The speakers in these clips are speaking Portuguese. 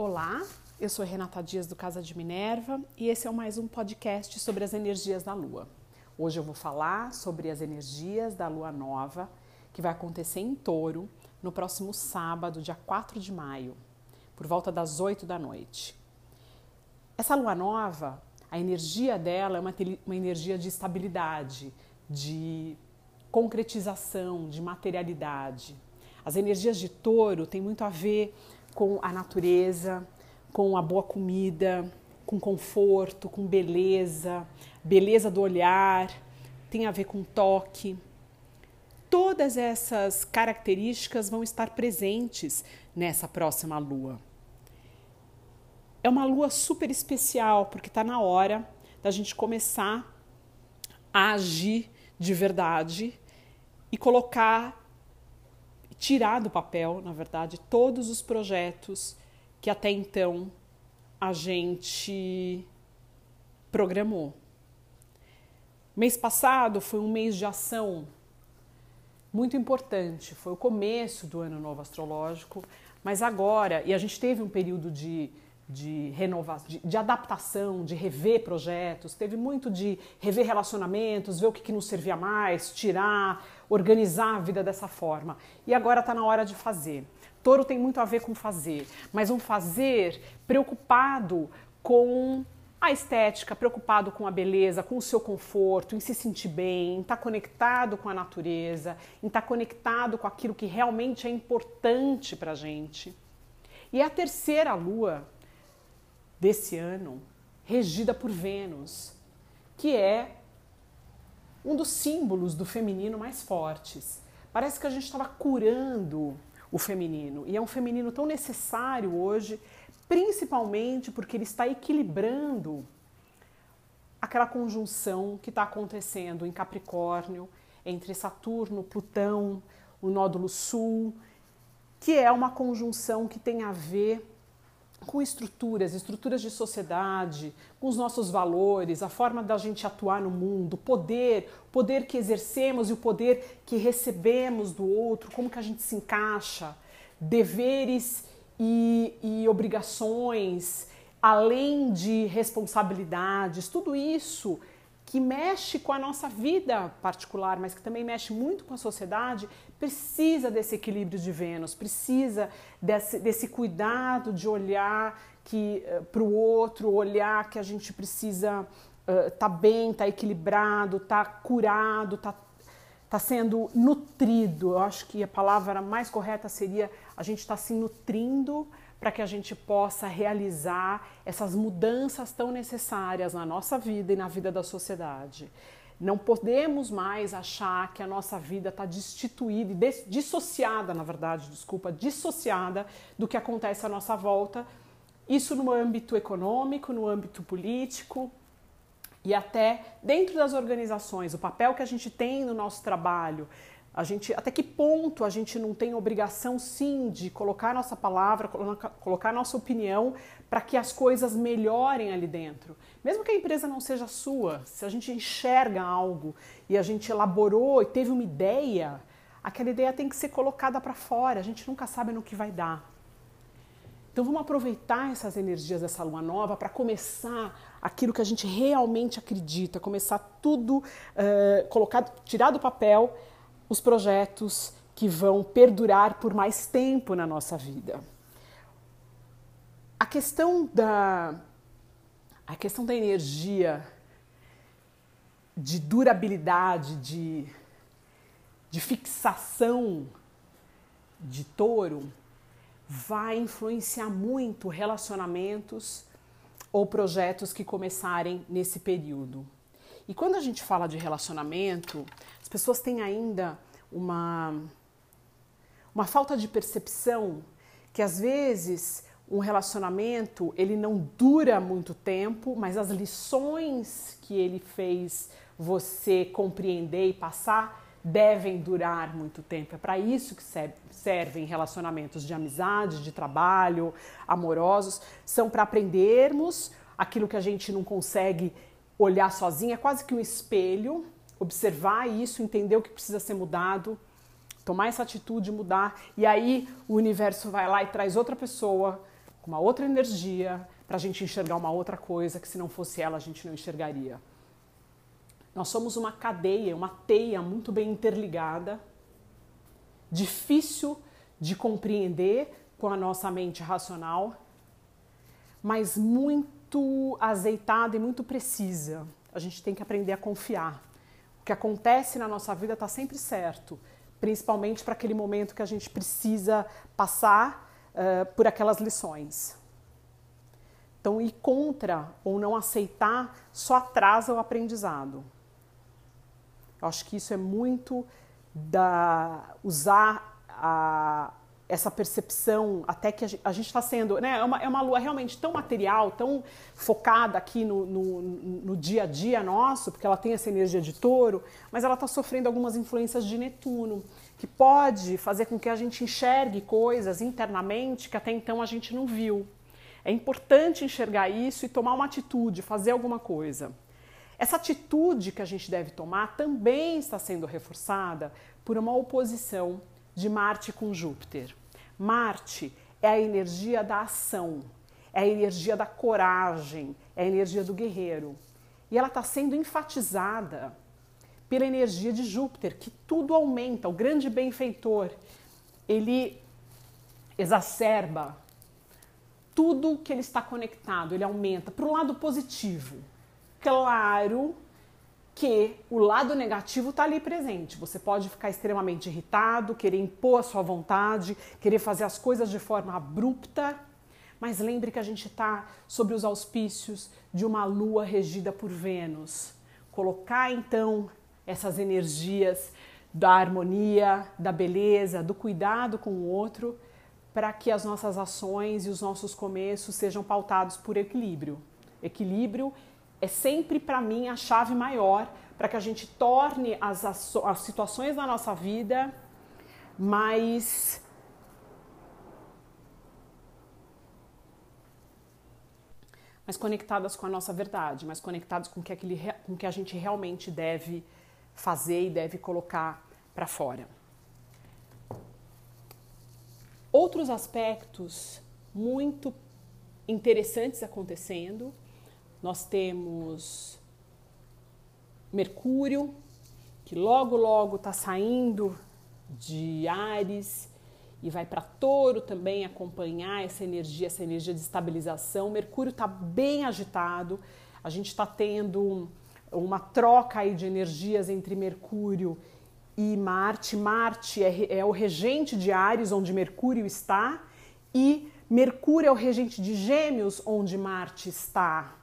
Olá, eu sou Renata Dias do Casa de Minerva e esse é mais um podcast sobre as energias da Lua. Hoje eu vou falar sobre as energias da Lua Nova que vai acontecer em Touro no próximo sábado, dia 4 de maio, por volta das 8 da noite. Essa Lua Nova, a energia dela é uma, uma energia de estabilidade, de concretização, de materialidade. As energias de Touro têm muito a ver com a natureza, com a boa comida, com conforto, com beleza, beleza do olhar, tem a ver com toque. Todas essas características vão estar presentes nessa próxima lua. É uma lua super especial porque está na hora da gente começar a agir de verdade e colocar tirar do papel, na verdade, todos os projetos que até então a gente programou. Mês passado foi um mês de ação muito importante, foi o começo do ano novo astrológico, mas agora, e a gente teve um período de de renovação, de, de, adaptação, de rever projetos, teve muito de rever relacionamentos, ver o que, que não servia mais, tirar, organizar a vida dessa forma. E agora está na hora de fazer. Touro tem muito a ver com fazer, mas um fazer preocupado com a estética, preocupado com a beleza, com o seu conforto, em se sentir bem, em estar tá conectado com a natureza, em estar tá conectado com aquilo que realmente é importante para gente. E a terceira lua, desse ano, regida por Vênus, que é um dos símbolos do feminino mais fortes. Parece que a gente estava curando o feminino e é um feminino tão necessário hoje, principalmente porque ele está equilibrando aquela conjunção que está acontecendo em Capricórnio entre Saturno, Plutão, o nódulo sul, que é uma conjunção que tem a ver com estruturas, estruturas de sociedade, com os nossos valores, a forma da gente atuar no mundo, poder, poder que exercemos e o poder que recebemos do outro, como que a gente se encaixa, deveres e, e obrigações, além de responsabilidades, tudo isso que mexe com a nossa vida particular, mas que também mexe muito com a sociedade, precisa desse equilíbrio de Vênus, precisa desse, desse cuidado de olhar que uh, para o outro, olhar que a gente precisa estar uh, tá bem, estar tá equilibrado, estar tá curado, estar tá, tá sendo nutrido. Eu acho que a palavra mais correta seria a gente estar tá se nutrindo para que a gente possa realizar essas mudanças tão necessárias na nossa vida e na vida da sociedade. Não podemos mais achar que a nossa vida está destituída, dissociada, na verdade, desculpa, dissociada do que acontece à nossa volta. Isso no âmbito econômico, no âmbito político e até dentro das organizações, o papel que a gente tem no nosso trabalho, a gente, até que ponto a gente não tem obrigação, sim, de colocar nossa palavra, colocar nossa opinião para que as coisas melhorem ali dentro. Mesmo que a empresa não seja sua, se a gente enxerga algo e a gente elaborou e teve uma ideia, aquela ideia tem que ser colocada para fora. A gente nunca sabe no que vai dar. Então vamos aproveitar essas energias dessa lua nova para começar aquilo que a gente realmente acredita, começar tudo, uh, colocar, tirar do papel os projetos que vão perdurar por mais tempo na nossa vida. A questão da a questão da energia de durabilidade, de, de fixação de touro vai influenciar muito relacionamentos ou projetos que começarem nesse período. E quando a gente fala de relacionamento, as pessoas têm ainda uma, uma falta de percepção que às vezes um relacionamento ele não dura muito tempo, mas as lições que ele fez você compreender e passar devem durar muito tempo. É para isso que servem relacionamentos de amizade, de trabalho, amorosos, são para aprendermos aquilo que a gente não consegue olhar sozinha, é quase que um espelho, observar isso, entender o que precisa ser mudado, tomar essa atitude, mudar, e aí o universo vai lá e traz outra pessoa com uma outra energia, para a gente enxergar uma outra coisa que se não fosse ela a gente não enxergaria. Nós somos uma cadeia, uma teia muito bem interligada, difícil de compreender com a nossa mente racional, mas muito azeitada e muito precisa. A gente tem que aprender a confiar. Que acontece na nossa vida está sempre certo, principalmente para aquele momento que a gente precisa passar uh, por aquelas lições. Então, ir contra ou não aceitar só atrasa o aprendizado. Eu acho que isso é muito da usar a, essa percepção, até que a gente está sendo. Né, é, uma, é uma lua realmente tão material, tão focada aqui no, no, no, dia a dia nosso, porque ela tem essa energia de touro, mas ela está sofrendo algumas influências de Netuno, que pode fazer com que a gente enxergue coisas internamente que até então a gente não viu. É importante enxergar isso e tomar uma atitude, fazer alguma coisa. Essa atitude que a gente deve tomar também está sendo reforçada por uma oposição de Marte com Júpiter. Marte é a energia da ação, é a energia da coragem, é a energia do guerreiro. E ela está sendo enfatizada pela energia de Júpiter, que tudo aumenta, o grande benfeitor. Ele exacerba tudo que ele está conectado, ele aumenta para o lado positivo. Claro que o lado negativo está ali presente. Você pode ficar extremamente irritado, querer impor a sua vontade, querer fazer as coisas de forma abrupta, mas lembre que a gente está sobre os auspícios de uma lua regida por Vênus. Colocar então essas energias da harmonia, da beleza, do cuidado com o outro, para que as nossas ações e os nossos começos sejam pautados por equilíbrio. Equilíbrio é sempre para mim a chave maior para que a gente torne as, as situações da nossa vida mais mais conectadas com a nossa verdade, mais conectadas com o que, aquele, com que a gente realmente deve fazer e deve colocar para fora. Outros aspectos muito interessantes acontecendo nós temos Mercúrio, que logo, logo está saindo de Ares e vai para Touro também acompanhar essa energia, essa energia de estabilização. Mercúrio está bem agitado, a gente está tendo uma troca aí de energias entre Mercúrio e Marte. Marte é, é o regente de Ares, onde Mercúrio está, e Mercúrio é o regente de Gêmeos, onde Marte está.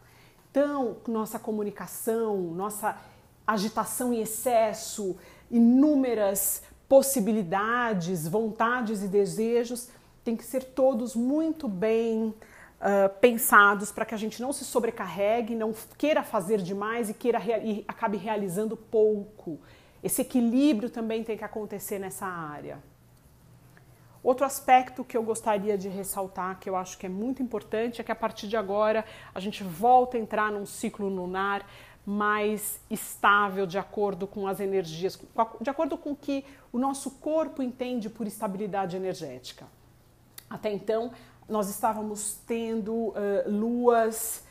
Então, nossa comunicação, nossa agitação em excesso, inúmeras possibilidades, vontades e desejos têm que ser todos muito bem uh, pensados para que a gente não se sobrecarregue, não queira fazer demais e queira e acabe realizando pouco. Esse equilíbrio também tem que acontecer nessa área. Outro aspecto que eu gostaria de ressaltar, que eu acho que é muito importante, é que a partir de agora a gente volta a entrar num ciclo lunar mais estável, de acordo com as energias, de acordo com o que o nosso corpo entende por estabilidade energética. Até então, nós estávamos tendo uh, luas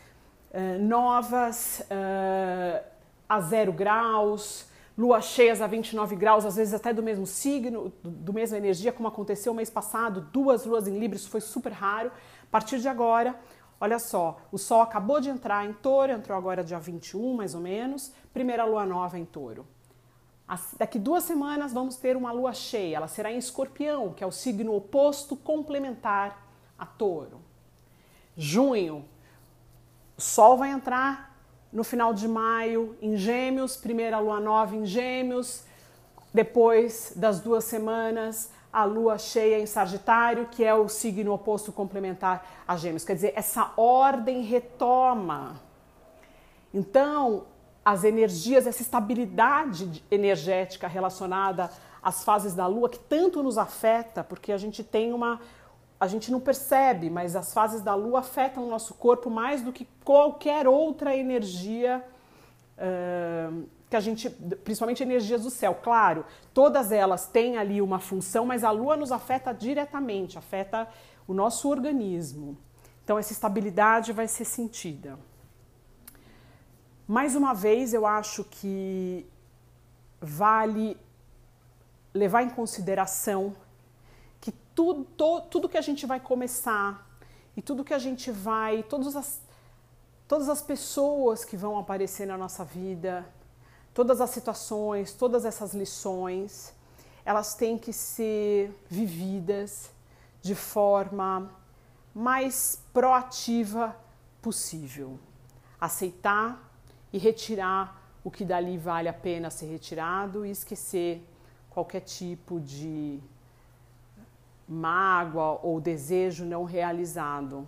uh, novas uh, a zero graus, luas cheias a 29 graus, às vezes até do mesmo signo, do, do mesma energia, como aconteceu mês passado, duas luas em Libra, isso foi super raro. A partir de agora, olha só, o Sol acabou de entrar em Touro, entrou agora dia 21, mais ou menos, primeira lua nova em Touro. As, daqui duas semanas vamos ter uma lua cheia, ela será em Escorpião, que é o signo oposto complementar a Touro. Junho, o Sol vai entrar no final de maio em Gêmeos, primeira lua nova em Gêmeos, depois das duas semanas a lua cheia em Sagitário, que é o signo oposto complementar a Gêmeos. Quer dizer, essa ordem retoma. Então, as energias, essa estabilidade energética relacionada às fases da lua, que tanto nos afeta, porque a gente tem uma, a gente não percebe, mas as fases da lua afetam o nosso corpo mais do que qualquer outra energia uh, que a gente, principalmente energias do céu. Claro, todas elas têm ali uma função, mas a lua nos afeta diretamente, afeta o nosso organismo. Então, essa estabilidade vai ser sentida. Mais uma vez, eu acho que vale levar em consideração tudo, tudo que a gente vai começar e tudo que a gente vai, todas as, todas as pessoas que vão aparecer na nossa vida, todas as situações, todas essas lições, elas têm que ser vividas de forma mais proativa possível. Aceitar e retirar o que dali vale a pena ser retirado e esquecer qualquer tipo de mágoa ou desejo não realizado.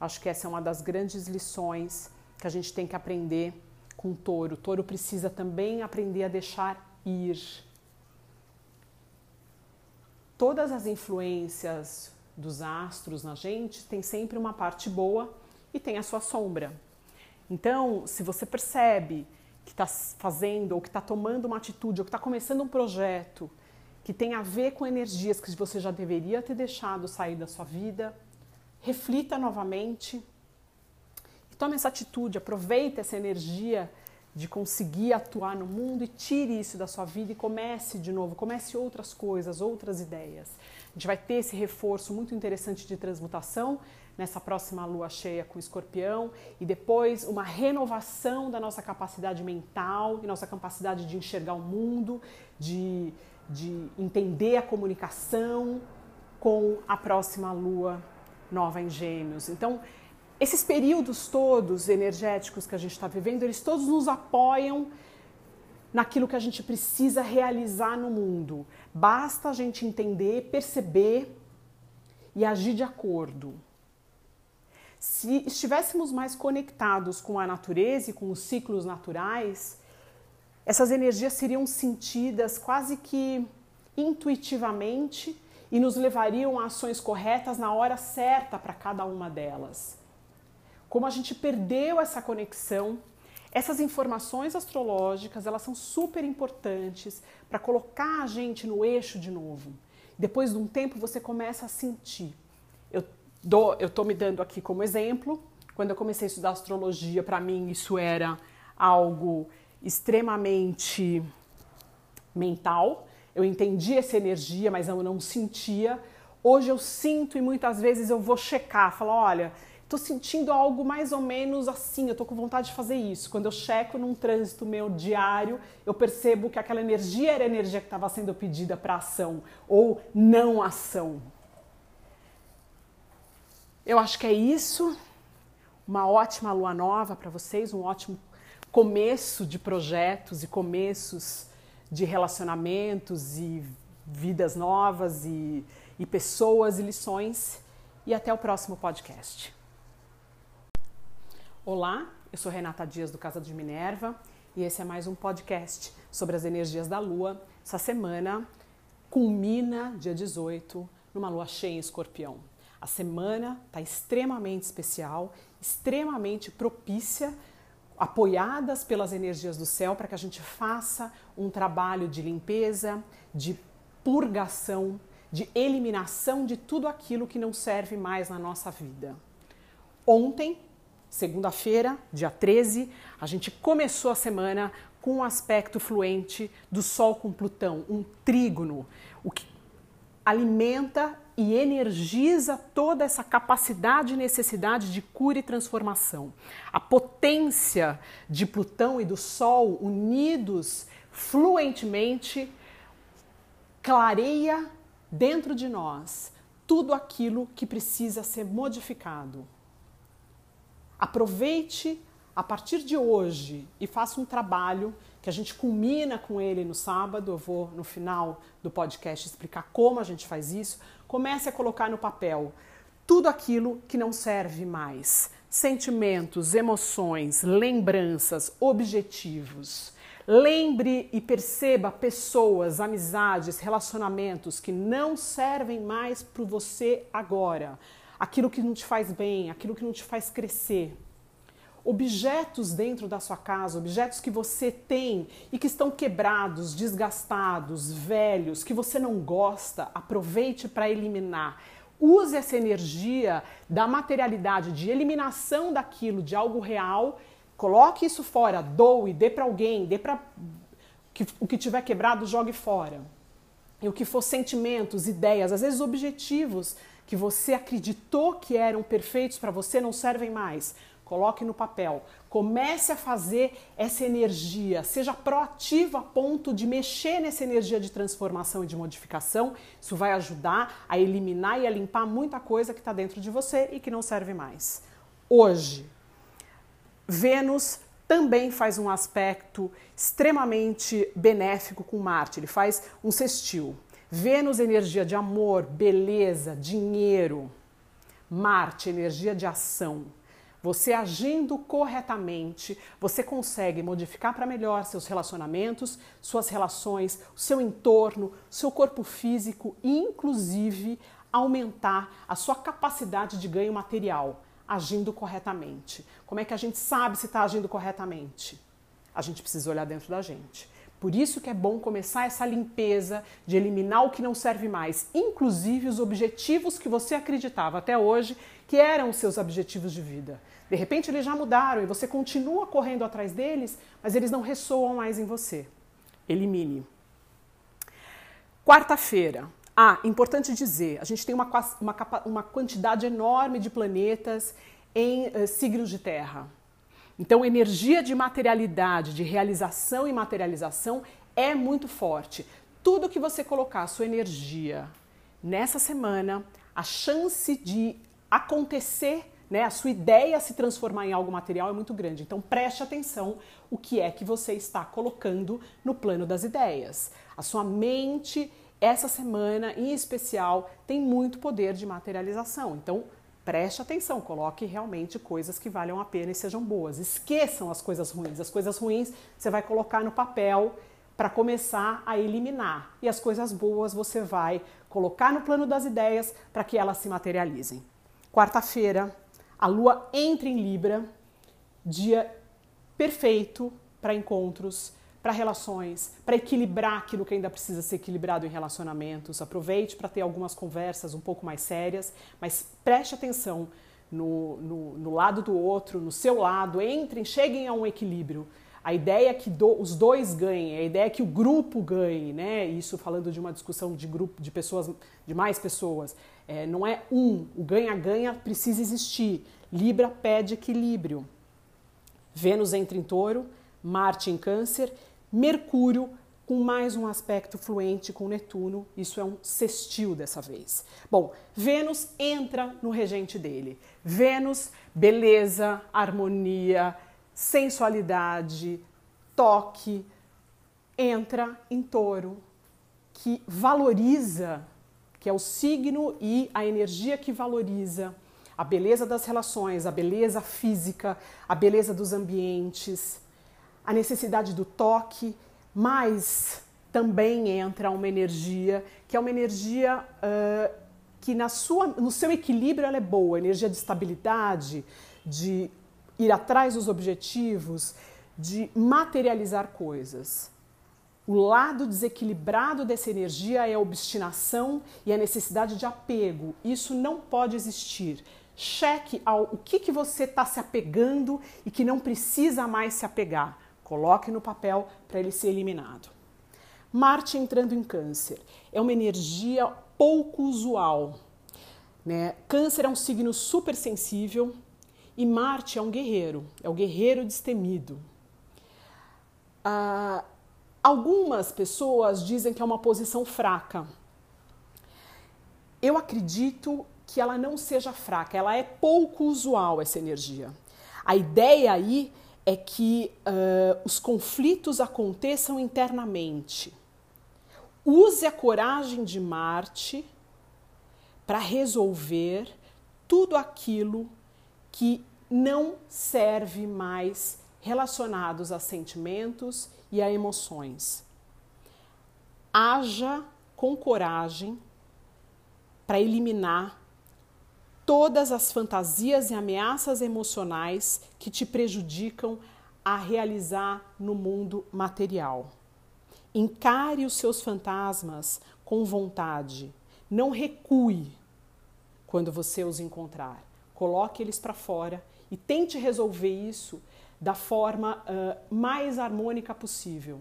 Acho que essa é uma das grandes lições que a gente tem que aprender com o touro. O touro precisa também aprender a deixar ir. Todas as influências dos astros na gente tem sempre uma parte boa e tem a sua sombra. Então, se você percebe que está fazendo ou que está tomando uma atitude ou que está começando um projeto que tem a ver com energias que você já deveria ter deixado sair da sua vida, reflita novamente e tome essa atitude, aproveite essa energia de conseguir atuar no mundo e tire isso da sua vida e comece de novo, comece outras coisas, outras ideias. A gente vai ter esse reforço muito interessante de transmutação nessa próxima lua cheia com escorpião e depois uma renovação da nossa capacidade mental e nossa capacidade de enxergar o mundo, de, de entender a comunicação com a próxima lua nova em Gêmeos. Então, esses períodos todos energéticos que a gente está vivendo, eles todos nos apoiam naquilo que a gente precisa realizar no mundo. Basta a gente entender, perceber e agir de acordo. Se estivéssemos mais conectados com a natureza e com os ciclos naturais, essas energias seriam sentidas quase que intuitivamente e nos levariam a ações corretas na hora certa para cada uma delas. Como a gente perdeu essa conexão, essas informações astrológicas, elas são super importantes para colocar a gente no eixo de novo. Depois de um tempo você começa a sentir. Eu Dou, eu estou me dando aqui como exemplo. Quando eu comecei a estudar astrologia, para mim isso era algo extremamente mental. Eu entendia essa energia, mas eu não sentia. Hoje eu sinto e muitas vezes eu vou checar, falo, olha, estou sentindo algo mais ou menos assim, eu estou com vontade de fazer isso. Quando eu checo num trânsito meu diário, eu percebo que aquela energia era a energia que estava sendo pedida para ação ou não ação. Eu acho que é isso. Uma ótima lua nova para vocês, um ótimo começo de projetos e começos de relacionamentos e vidas novas e, e pessoas e lições. E até o próximo podcast. Olá, eu sou Renata Dias do Casa de Minerva e esse é mais um podcast sobre as energias da Lua. Essa semana culmina, dia 18, numa lua cheia em escorpião. A semana está extremamente especial, extremamente propícia, apoiadas pelas energias do céu para que a gente faça um trabalho de limpeza, de purgação, de eliminação de tudo aquilo que não serve mais na nossa vida. Ontem, segunda-feira, dia 13, a gente começou a semana com um aspecto fluente do Sol com Plutão, um trígono, o que alimenta e energiza toda essa capacidade e necessidade de cura e transformação. A potência de Plutão e do Sol unidos fluentemente clareia dentro de nós tudo aquilo que precisa ser modificado. Aproveite a partir de hoje e faça um trabalho que a gente culmina com ele no sábado. Eu vou no final do podcast explicar como a gente faz isso Comece a colocar no papel tudo aquilo que não serve mais. Sentimentos, emoções, lembranças, objetivos. Lembre e perceba pessoas, amizades, relacionamentos que não servem mais para você agora. Aquilo que não te faz bem, aquilo que não te faz crescer objetos dentro da sua casa, objetos que você tem e que estão quebrados, desgastados, velhos, que você não gosta, aproveite para eliminar. Use essa energia da materialidade, de eliminação daquilo, de algo real. Coloque isso fora, doe, dê para alguém, dê para o que tiver quebrado, jogue fora. E o que for sentimentos, ideias, às vezes objetivos que você acreditou que eram perfeitos para você não servem mais. Coloque no papel. Comece a fazer essa energia. Seja proativo a ponto de mexer nessa energia de transformação e de modificação. Isso vai ajudar a eliminar e a limpar muita coisa que está dentro de você e que não serve mais. Hoje, Vênus também faz um aspecto extremamente benéfico com Marte. Ele faz um sextil. Vênus, energia de amor, beleza, dinheiro. Marte, energia de ação. Você agindo corretamente, você consegue modificar para melhor seus relacionamentos, suas relações, o seu entorno, seu corpo físico e, inclusive, aumentar a sua capacidade de ganho material, agindo corretamente. Como é que a gente sabe se está agindo corretamente? A gente precisa olhar dentro da gente. Por isso que é bom começar essa limpeza de eliminar o que não serve mais, inclusive os objetivos que você acreditava até hoje que eram os seus objetivos de vida. De repente eles já mudaram e você continua correndo atrás deles, mas eles não ressoam mais em você. Elimine. Quarta-feira. Ah, importante dizer, a gente tem uma, uma, uma quantidade enorme de planetas em uh, signos de terra. Então, energia de materialidade, de realização e materialização é muito forte. Tudo que você colocar a sua energia nessa semana, a chance de acontecer né, a sua ideia se transformar em algo material é muito grande. Então preste atenção o que é que você está colocando no plano das ideias. A sua mente, essa semana em especial, tem muito poder de materialização. Então preste atenção, coloque realmente coisas que valham a pena e sejam boas. Esqueçam as coisas ruins. As coisas ruins você vai colocar no papel para começar a eliminar. E as coisas boas você vai colocar no plano das ideias para que elas se materializem. Quarta-feira, a lua entra em Libra, dia perfeito para encontros, para relações, para equilibrar aquilo que ainda precisa ser equilibrado em relacionamentos. Aproveite para ter algumas conversas um pouco mais sérias, mas preste atenção no, no, no lado do outro, no seu lado, entrem, cheguem a um equilíbrio. A ideia é que do, os dois ganhem, a ideia é que o grupo ganhe, né? Isso falando de uma discussão de grupo, de pessoas, de mais pessoas. É, não é um, o ganha-ganha precisa existir. Libra pede equilíbrio. Vênus entra em touro, Marte em câncer, Mercúrio com mais um aspecto fluente com Netuno, isso é um sextil dessa vez. Bom, Vênus entra no regente dele. Vênus, beleza, harmonia, sensualidade, toque, entra em touro, que valoriza, que é o signo e a energia que valoriza a beleza das relações, a beleza física, a beleza dos ambientes, a necessidade do toque, mas também entra uma energia que é uma energia uh, que na sua, no seu equilíbrio ela é boa, energia de estabilidade, de ir atrás dos objetivos, de materializar coisas. O lado desequilibrado dessa energia é a obstinação e a necessidade de apego. Isso não pode existir. Cheque ao o que, que você está se apegando e que não precisa mais se apegar. Coloque no papel para ele ser eliminado. Marte entrando em Câncer é uma energia pouco usual. Né? Câncer é um signo super sensível, e Marte é um guerreiro, é o guerreiro destemido. Ah, algumas pessoas dizem que é uma posição fraca. Eu acredito que ela não seja fraca, ela é pouco usual essa energia. A ideia aí é que uh, os conflitos aconteçam internamente. Use a coragem de Marte para resolver tudo aquilo que não serve mais relacionados a sentimentos e a emoções. Haja com coragem para eliminar todas as fantasias e ameaças emocionais que te prejudicam a realizar no mundo material. Encare os seus fantasmas com vontade, não recue, quando você os encontrar. Coloque eles para fora e tente resolver isso da forma uh, mais harmônica possível.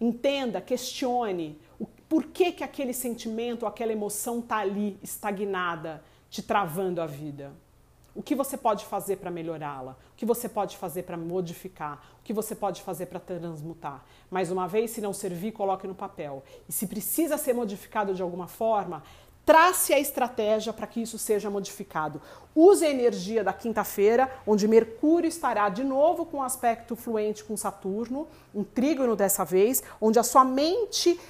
Entenda, questione o por que, que aquele sentimento, aquela emoção está ali estagnada, te travando a vida. O que você pode fazer para melhorá-la? O que você pode fazer para modificar? O que você pode fazer para transmutar? Mais uma vez, se não servir, coloque no papel. E se precisa ser modificado de alguma forma, trace a estratégia para que isso seja modificado. Use a energia da quinta-feira, onde Mercúrio estará de novo com aspecto fluente com Saturno, um trígono dessa vez, onde a sua mente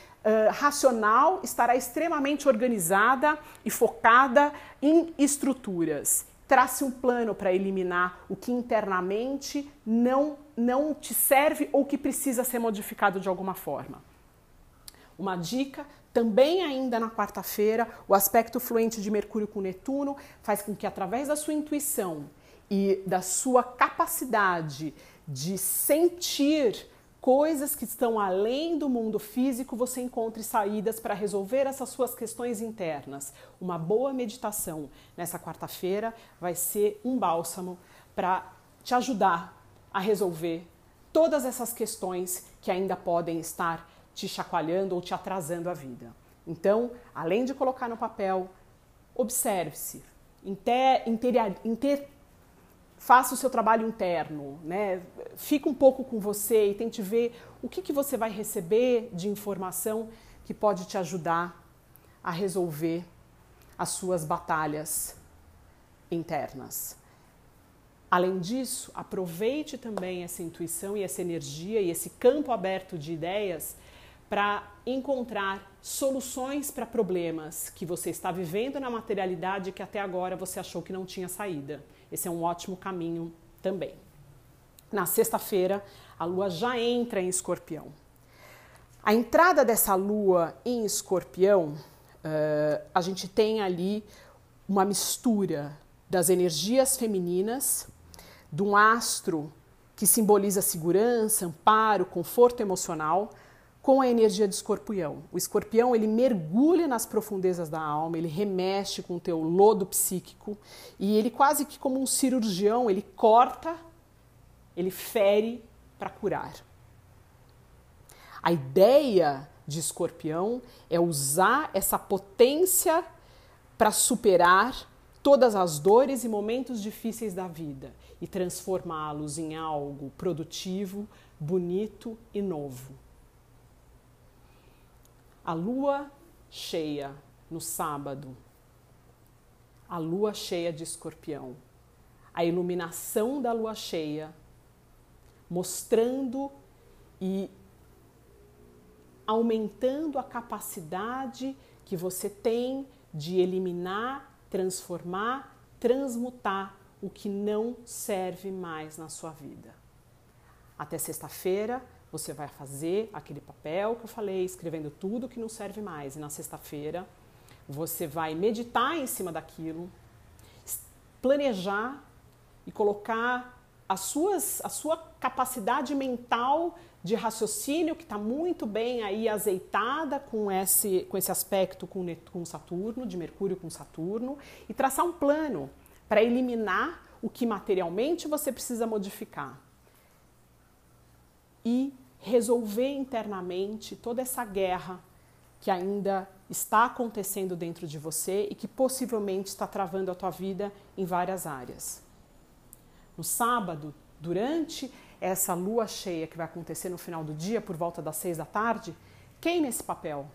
Racional estará extremamente organizada e focada em estruturas trace um plano para eliminar o que internamente não, não te serve ou que precisa ser modificado de alguma forma. Uma dica também ainda na quarta-feira, o aspecto fluente de Mercúrio com Netuno faz com que através da sua intuição e da sua capacidade de sentir coisas que estão além do mundo físico, você encontre saídas para resolver essas suas questões internas. Uma boa meditação nessa quarta-feira vai ser um bálsamo para te ajudar a resolver todas essas questões que ainda podem estar te chacoalhando ou te atrasando a vida. Então, além de colocar no papel, observe-se, inter, inter, inter, faça o seu trabalho interno, né? Fica um pouco com você e tente ver o que, que você vai receber de informação que pode te ajudar a resolver as suas batalhas internas. Além disso, aproveite também essa intuição e essa energia e esse campo aberto de ideias para encontrar soluções para problemas que você está vivendo na materialidade que até agora você achou que não tinha saída. Esse é um ótimo caminho também. Na sexta-feira, a lua já entra em escorpião. A entrada dessa lua em escorpião, uh, a gente tem ali uma mistura das energias femininas, de um astro que simboliza segurança, amparo, conforto emocional, com a energia de escorpião. O escorpião ele mergulha nas profundezas da alma, ele remexe com o teu lodo psíquico e ele quase que como um cirurgião, ele corta, ele fere para curar. A ideia de escorpião é usar essa potência para superar todas as dores e momentos difíceis da vida e transformá-los em algo produtivo, bonito e novo. A lua cheia no sábado, a lua cheia de escorpião, a iluminação da lua cheia, mostrando e aumentando a capacidade que você tem de eliminar, transformar, transmutar o que não serve mais na sua vida. Até sexta-feira, você vai fazer aquele papel que eu falei, escrevendo tudo que não serve mais. E na sexta-feira, você vai meditar em cima daquilo, planejar e colocar as suas, a sua capacidade mental de raciocínio, que está muito bem aí azeitada com esse, com esse aspecto com, com Saturno, de Mercúrio com Saturno, e traçar um plano para eliminar o que materialmente você precisa modificar. E resolver internamente toda essa guerra que ainda está acontecendo dentro de você e que possivelmente está travando a tua vida em várias áreas. No sábado, durante essa lua cheia que vai acontecer no final do dia, por volta das seis da tarde, queime esse papel.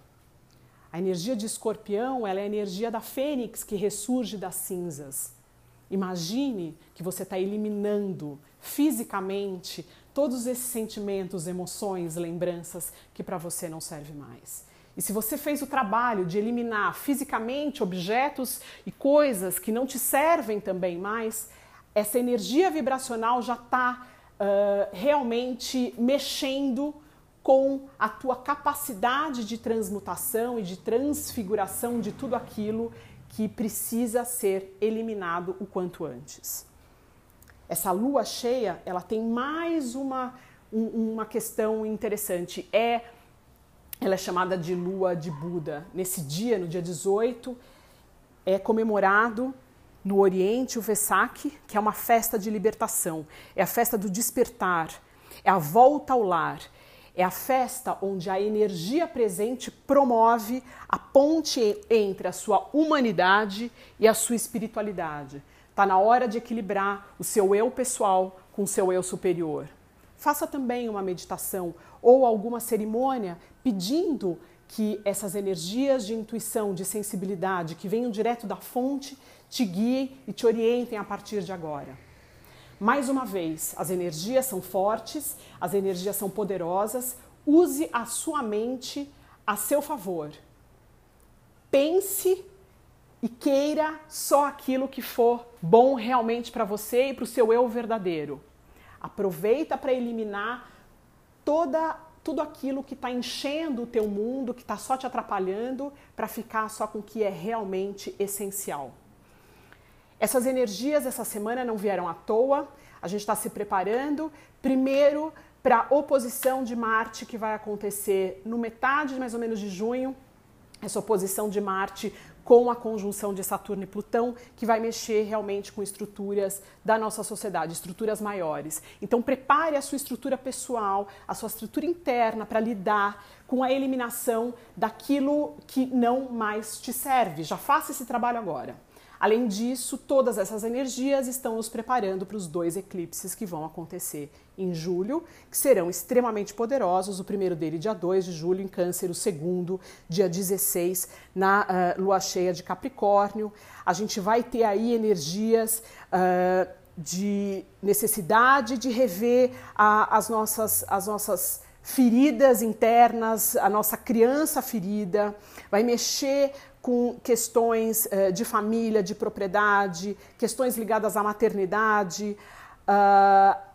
A energia de escorpião ela é a energia da fênix que ressurge das cinzas. Imagine que você está eliminando fisicamente todos esses sentimentos, emoções, lembranças que para você não serve mais. E se você fez o trabalho de eliminar fisicamente objetos e coisas que não te servem também mais, essa energia vibracional já está uh, realmente mexendo com a tua capacidade de transmutação e de transfiguração de tudo aquilo que precisa ser eliminado o quanto antes. Essa lua cheia, ela tem mais uma, uma questão interessante. É, ela é chamada de lua de Buda. Nesse dia, no dia 18, é comemorado no Oriente o Vesak, que é uma festa de libertação, é a festa do despertar, é a volta ao lar, é a festa onde a energia presente promove a ponte entre a sua humanidade e a sua espiritualidade. Está na hora de equilibrar o seu eu pessoal com o seu eu superior. Faça também uma meditação ou alguma cerimônia pedindo que essas energias de intuição, de sensibilidade que venham direto da fonte te guiem e te orientem a partir de agora. Mais uma vez, as energias são fortes, as energias são poderosas. Use a sua mente a seu favor. Pense e queira só aquilo que for bom realmente para você e para o seu eu verdadeiro. Aproveita para eliminar toda tudo aquilo que está enchendo o teu mundo, que está só te atrapalhando, para ficar só com o que é realmente essencial. Essas energias essa semana não vieram à toa, a gente está se preparando, primeiro, para a oposição de Marte que vai acontecer no metade mais ou menos de junho, essa oposição de Marte com a conjunção de Saturno e Plutão, que vai mexer realmente com estruturas da nossa sociedade, estruturas maiores. Então, prepare a sua estrutura pessoal, a sua estrutura interna para lidar com a eliminação daquilo que não mais te serve. Já faça esse trabalho agora. Além disso, todas essas energias estão nos preparando para os dois eclipses que vão acontecer em julho, que serão extremamente poderosos. O primeiro dele, dia 2 de julho, em Câncer, o segundo, dia 16, na uh, lua cheia de Capricórnio. A gente vai ter aí energias. Uh, de necessidade de rever a, as, nossas, as nossas feridas internas, a nossa criança ferida, vai mexer com questões uh, de família, de propriedade, questões ligadas à maternidade, uh,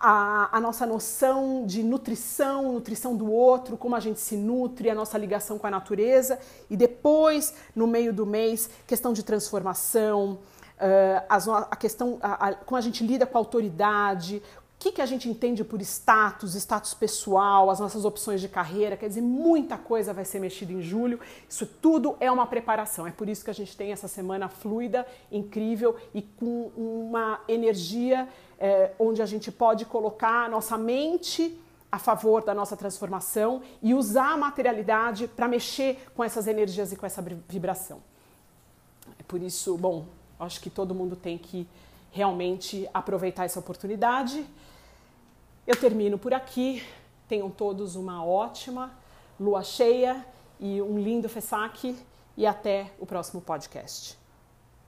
a, a, nossa noção de nutrição, nutrição do outro, como a gente se nutre, a nossa ligação com a natureza, e depois, no meio do mês, questão de transformação, uh, as, a questão, a, a, como a gente lida com a autoridade, o que, que a gente entende por status, status pessoal, as nossas opções de carreira, quer dizer, muita coisa vai ser mexida em julho. Isso tudo é uma preparação. É por isso que a gente tem essa semana fluida, incrível e com uma energia é, onde a gente pode colocar a nossa mente a favor da nossa transformação e usar a materialidade para mexer com essas energias e com essa vibração. É por isso, bom, acho que todo mundo tem que realmente aproveitar essa oportunidade. Eu termino por aqui. Tenham todos uma ótima lua cheia e um lindo Fessac e até o próximo podcast.